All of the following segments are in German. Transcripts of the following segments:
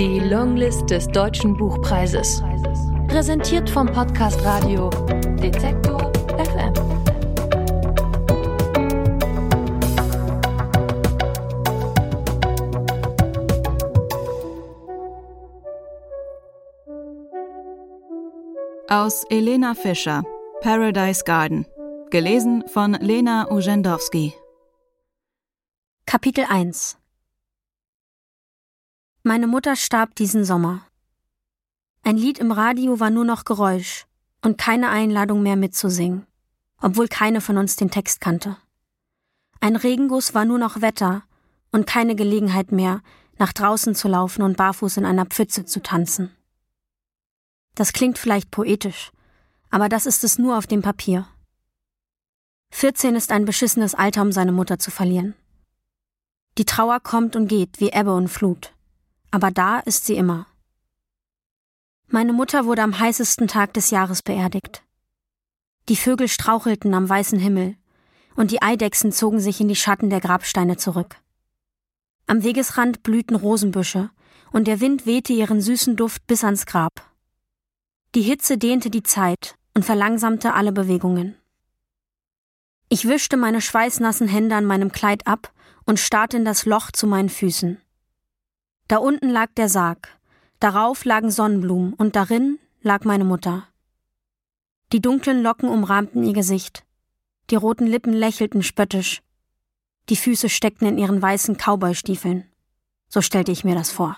Die Longlist des Deutschen Buchpreises. Präsentiert vom Podcast Radio Detektor FM. Aus Elena Fischer, Paradise Garden. Gelesen von Lena Urzędowski. Kapitel 1 Meine Mutter starb diesen Sommer. Ein Lied im Radio war nur noch Geräusch und keine Einladung mehr mitzusingen, obwohl keine von uns den Text kannte. Ein Regenguss war nur noch Wetter und keine Gelegenheit mehr, nach draußen zu laufen und barfuß in einer Pfütze zu tanzen. Das klingt vielleicht poetisch, aber das ist es nur auf dem Papier. 14 ist ein beschissenes Alter, um seine Mutter zu verlieren. Die Trauer kommt und geht wie Ebbe und Flut. Aber da ist sie immer. Meine Mutter wurde am heißesten Tag des Jahres beerdigt. Die Vögel strauchelten am weißen Himmel und die Eidechsen zogen sich in die Schatten der Grabsteine zurück. Am Wegesrand blühten Rosenbüsche und der Wind wehte ihren süßen Duft bis ans Grab. Die Hitze dehnte die Zeit und verlangsamte alle Bewegungen. Ich wischte meine schweißnassen Hände an meinem Kleid ab und starrte in das Loch zu meinen Füßen. Da unten lag der Sarg, darauf lagen Sonnenblumen und darin lag meine Mutter. Die dunklen Locken umrahmten ihr Gesicht, die roten Lippen lächelten spöttisch, die Füße steckten in ihren weißen Cowboystiefeln. So stellte ich mir das vor.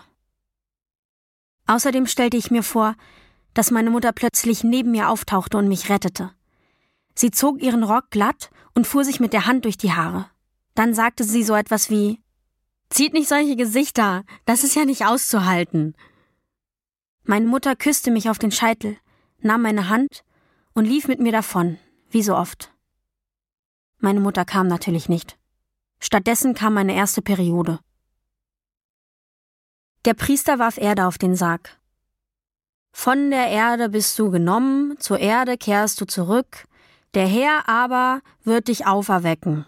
Außerdem stellte ich mir vor, dass meine Mutter plötzlich neben mir auftauchte und mich rettete. Sie zog ihren Rock glatt und fuhr sich mit der Hand durch die Haare. Dann sagte sie so etwas wie Zieht nicht solche Gesichter, das ist ja nicht auszuhalten. Meine Mutter küsste mich auf den Scheitel, nahm meine Hand und lief mit mir davon, wie so oft. Meine Mutter kam natürlich nicht. Stattdessen kam meine erste Periode. Der Priester warf Erde auf den Sarg. Von der Erde bist du genommen, zur Erde kehrst du zurück, der Herr aber wird dich auferwecken,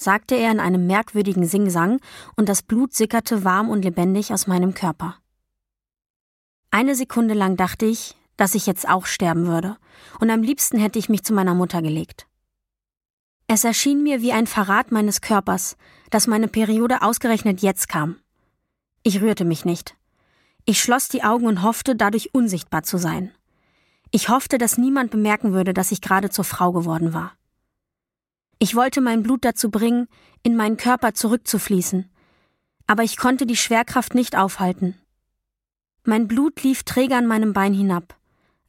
sagte er in einem merkwürdigen Singsang, und das Blut sickerte warm und lebendig aus meinem Körper. Eine Sekunde lang dachte ich, dass ich jetzt auch sterben würde, und am liebsten hätte ich mich zu meiner Mutter gelegt. Es erschien mir wie ein Verrat meines Körpers, dass meine Periode ausgerechnet jetzt kam. Ich rührte mich nicht. Ich schloss die Augen und hoffte, dadurch unsichtbar zu sein. Ich hoffte, dass niemand bemerken würde, dass ich gerade zur Frau geworden war. Ich wollte mein Blut dazu bringen, in meinen Körper zurückzufließen, aber ich konnte die Schwerkraft nicht aufhalten. Mein Blut lief träge an meinem Bein hinab.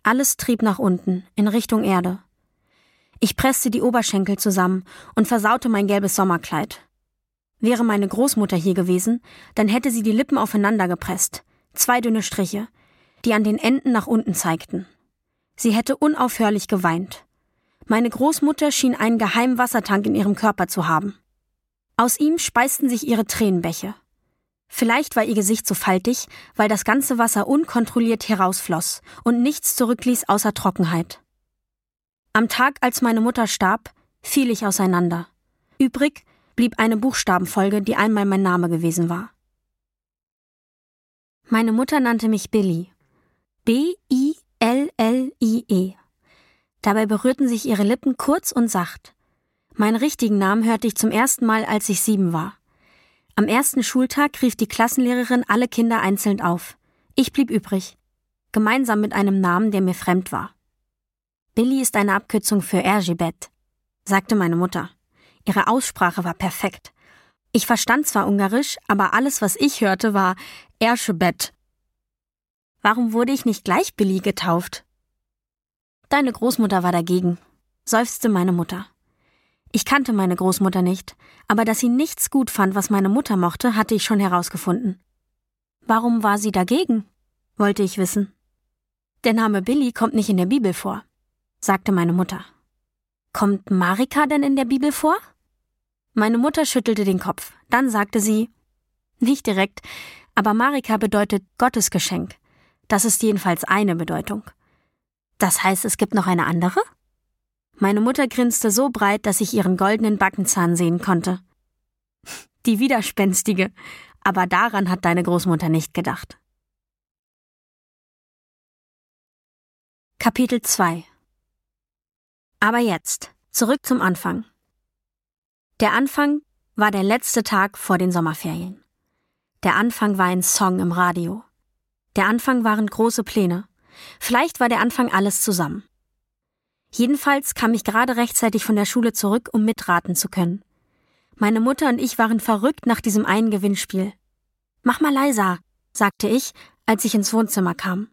Alles trieb nach unten, in Richtung Erde. Ich presste die Oberschenkel zusammen und versaute mein gelbes Sommerkleid. Wäre meine Großmutter hier gewesen, dann hätte sie die Lippen aufeinander gepresst, zwei dünne Striche, die an den Enden nach unten zeigten. Sie hätte unaufhörlich geweint. Meine Großmutter schien einen geheimen Wassertank in ihrem Körper zu haben. Aus ihm speisten sich ihre Tränenbäche. Vielleicht war ihr Gesicht so faltig, weil das ganze Wasser unkontrolliert herausfloss und nichts zurückließ außer Trockenheit. Am Tag, als meine Mutter starb, fiel ich auseinander. Übrig blieb eine Buchstabenfolge, die einmal mein Name gewesen war. Meine Mutter nannte mich Billy. B-I-L-L-I-E. Dabei berührten sich ihre Lippen kurz und sacht. Meinen richtigen Namen hörte ich zum ersten Mal, als ich sieben war. Am ersten Schultag rief die Klassenlehrerin alle Kinder einzeln auf. Ich blieb übrig. Gemeinsam mit einem Namen, der mir fremd war. Billy ist eine Abkürzung für Ergibet, sagte meine Mutter. Ihre Aussprache war perfekt. Ich verstand zwar Ungarisch, aber alles, was ich hörte, war Erschebett. Warum wurde ich nicht gleich Billy getauft? Deine Großmutter war dagegen, seufzte meine Mutter. Ich kannte meine Großmutter nicht, aber dass sie nichts gut fand, was meine Mutter mochte, hatte ich schon herausgefunden. Warum war sie dagegen? wollte ich wissen. Der Name Billy kommt nicht in der Bibel vor, sagte meine Mutter. Kommt Marika denn in der Bibel vor? Meine Mutter schüttelte den Kopf. Dann sagte sie, nicht direkt, aber Marika bedeutet Gottesgeschenk. Das ist jedenfalls eine Bedeutung. Das heißt, es gibt noch eine andere? Meine Mutter grinste so breit, dass ich ihren goldenen Backenzahn sehen konnte. Die widerspenstige. Aber daran hat deine Großmutter nicht gedacht. Kapitel 2 Aber jetzt, zurück zum Anfang. Der Anfang war der letzte Tag vor den Sommerferien. Der Anfang war ein Song im Radio. Der Anfang waren große Pläne. Vielleicht war der Anfang alles zusammen. Jedenfalls kam ich gerade rechtzeitig von der Schule zurück, um mitraten zu können. Meine Mutter und ich waren verrückt nach diesem einen Gewinnspiel. Mach mal leiser, sagte ich, als ich ins Wohnzimmer kam.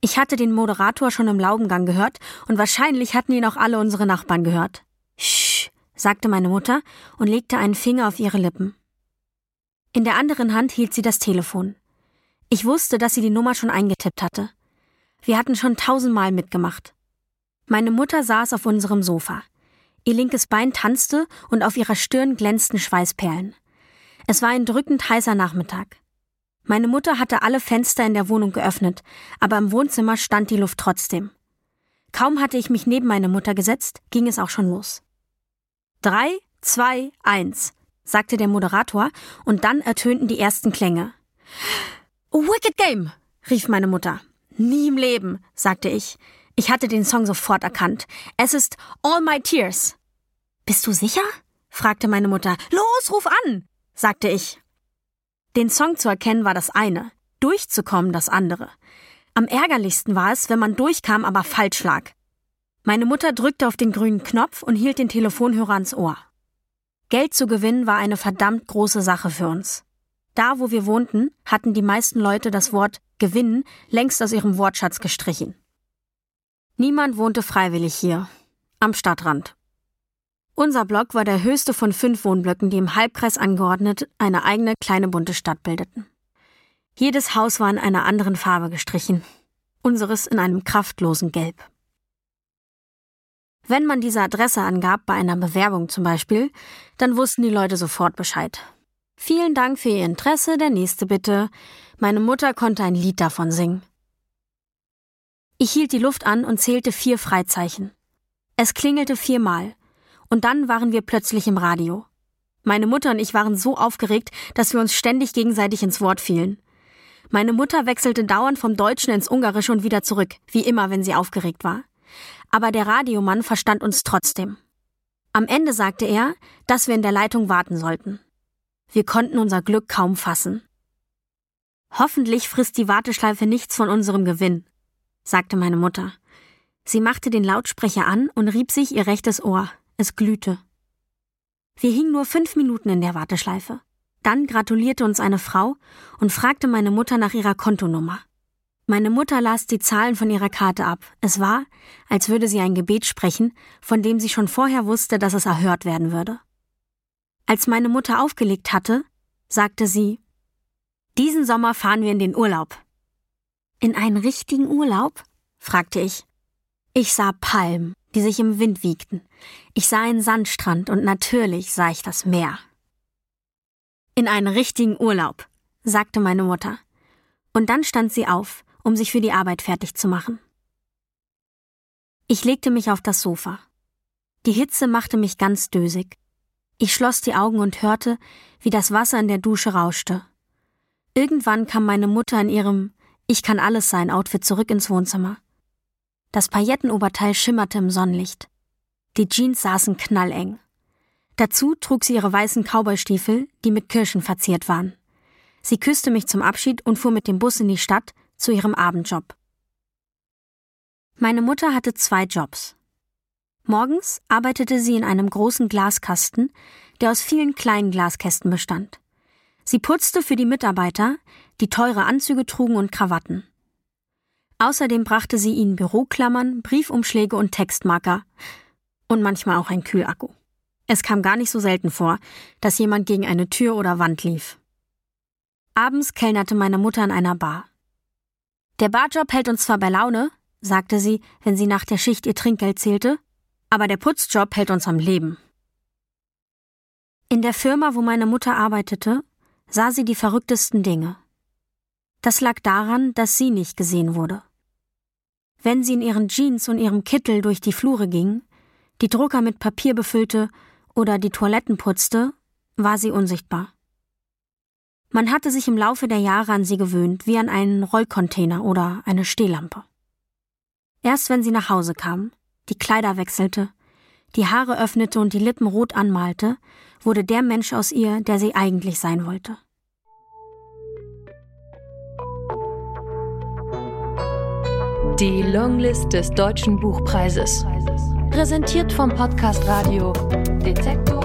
Ich hatte den Moderator schon im Laubengang gehört und wahrscheinlich hatten ihn auch alle unsere Nachbarn gehört. Sch, sagte meine Mutter und legte einen Finger auf ihre Lippen. In der anderen Hand hielt sie das Telefon. Ich wusste, dass sie die Nummer schon eingetippt hatte. Wir hatten schon tausendmal mitgemacht. Meine Mutter saß auf unserem Sofa. Ihr linkes Bein tanzte und auf ihrer Stirn glänzten Schweißperlen. Es war ein drückend heißer Nachmittag. Meine Mutter hatte alle Fenster in der Wohnung geöffnet, aber im Wohnzimmer stand die Luft trotzdem. Kaum hatte ich mich neben meine Mutter gesetzt, ging es auch schon los. Drei, zwei, eins, sagte der Moderator, und dann ertönten die ersten Klänge. Wicked Game, rief meine Mutter. Nie im Leben, sagte ich. Ich hatte den Song sofort erkannt. Es ist All My Tears. Bist du sicher? fragte meine Mutter. Los, ruf an, sagte ich. Den Song zu erkennen war das eine, durchzukommen das andere. Am ärgerlichsten war es, wenn man durchkam, aber falsch lag. Meine Mutter drückte auf den grünen Knopf und hielt den Telefonhörer ans Ohr. Geld zu gewinnen war eine verdammt große Sache für uns. Da, wo wir wohnten, hatten die meisten Leute das Wort gewinnen längst aus ihrem Wortschatz gestrichen. Niemand wohnte freiwillig hier, am Stadtrand. Unser Block war der höchste von fünf Wohnblöcken, die im Halbkreis angeordnet eine eigene kleine bunte Stadt bildeten. Jedes Haus war in einer anderen Farbe gestrichen, unseres in einem kraftlosen Gelb. Wenn man diese Adresse angab, bei einer Bewerbung zum Beispiel, dann wussten die Leute sofort Bescheid. Vielen Dank für Ihr Interesse, der nächste bitte. Meine Mutter konnte ein Lied davon singen. Ich hielt die Luft an und zählte vier Freizeichen. Es klingelte viermal, und dann waren wir plötzlich im Radio. Meine Mutter und ich waren so aufgeregt, dass wir uns ständig gegenseitig ins Wort fielen. Meine Mutter wechselte dauernd vom Deutschen ins Ungarische und wieder zurück, wie immer, wenn sie aufgeregt war. Aber der Radiomann verstand uns trotzdem. Am Ende sagte er, dass wir in der Leitung warten sollten. Wir konnten unser Glück kaum fassen. Hoffentlich frisst die Warteschleife nichts von unserem Gewinn, sagte meine Mutter. Sie machte den Lautsprecher an und rieb sich ihr rechtes Ohr. Es glühte. Wir hingen nur fünf Minuten in der Warteschleife. Dann gratulierte uns eine Frau und fragte meine Mutter nach ihrer Kontonummer. Meine Mutter las die Zahlen von ihrer Karte ab. Es war, als würde sie ein Gebet sprechen, von dem sie schon vorher wusste, dass es erhört werden würde. Als meine Mutter aufgelegt hatte, sagte sie, diesen Sommer fahren wir in den Urlaub. In einen richtigen Urlaub? fragte ich. Ich sah Palmen, die sich im Wind wiegten. Ich sah einen Sandstrand und natürlich sah ich das Meer. In einen richtigen Urlaub, sagte meine Mutter. Und dann stand sie auf, um sich für die Arbeit fertig zu machen. Ich legte mich auf das Sofa. Die Hitze machte mich ganz dösig. Ich schloss die Augen und hörte, wie das Wasser in der Dusche rauschte. Irgendwann kam meine Mutter in ihrem Ich kann alles sein Outfit zurück ins Wohnzimmer. Das Paillettenoberteil schimmerte im Sonnenlicht. Die Jeans saßen knalleng. Dazu trug sie ihre weißen Cowboystiefel, die mit Kirschen verziert waren. Sie küsste mich zum Abschied und fuhr mit dem Bus in die Stadt zu ihrem Abendjob. Meine Mutter hatte zwei Jobs. Morgens arbeitete sie in einem großen Glaskasten, der aus vielen kleinen Glaskästen bestand. Sie putzte für die Mitarbeiter, die teure Anzüge trugen und Krawatten. Außerdem brachte sie ihnen Büroklammern, Briefumschläge und Textmarker und manchmal auch ein Kühlakku. Es kam gar nicht so selten vor, dass jemand gegen eine Tür oder Wand lief. Abends kellnerte meine Mutter in einer Bar. Der Barjob hält uns zwar bei Laune, sagte sie, wenn sie nach der Schicht ihr Trinkgeld zählte, aber der Putzjob hält uns am Leben. In der Firma, wo meine Mutter arbeitete, sah sie die verrücktesten Dinge. Das lag daran, dass sie nicht gesehen wurde. Wenn sie in ihren Jeans und ihrem Kittel durch die Flure ging, die Drucker mit Papier befüllte oder die Toiletten putzte, war sie unsichtbar. Man hatte sich im Laufe der Jahre an sie gewöhnt, wie an einen Rollcontainer oder eine Stehlampe. Erst wenn sie nach Hause kam, die Kleider wechselte, die Haare öffnete und die Lippen rot anmalte, wurde der Mensch aus ihr, der sie eigentlich sein wollte. Die Longlist des Deutschen Buchpreises. Präsentiert vom Podcast Radio Detektor